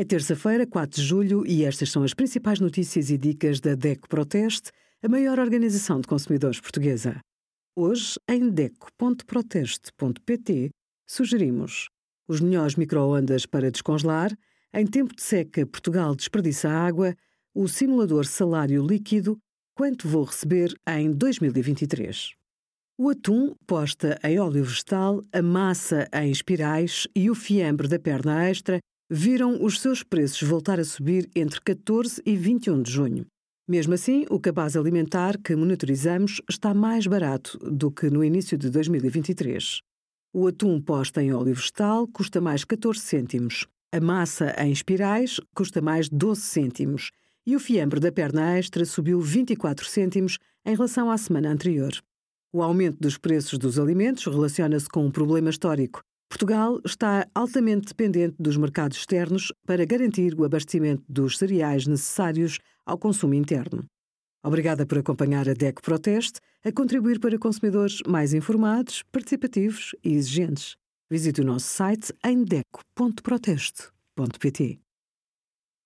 É terça-feira, 4 de julho, e estas são as principais notícias e dicas da DECO Proteste, a maior organização de consumidores portuguesa. Hoje, em DECO.proteste.pt, sugerimos os melhores micro-ondas para descongelar, em tempo de seca Portugal desperdiça água, o simulador salário líquido, quanto vou receber em 2023. O atum posta em óleo vegetal, a massa em espirais e o fiambre da perna extra viram os seus preços voltar a subir entre 14 e 21 de junho. Mesmo assim, o cabaz alimentar que monitorizamos está mais barato do que no início de 2023. O atum posto em óleo vegetal custa mais 14 cêntimos. A massa em espirais custa mais 12 cêntimos. E o fiambre da perna extra subiu 24 cêntimos em relação à semana anterior. O aumento dos preços dos alimentos relaciona-se com um problema histórico. Portugal está altamente dependente dos mercados externos para garantir o abastecimento dos cereais necessários ao consumo interno. Obrigada por acompanhar a DEC Proteste a contribuir para consumidores mais informados, participativos e exigentes. Visite o nosso site em deco.proteste.pt.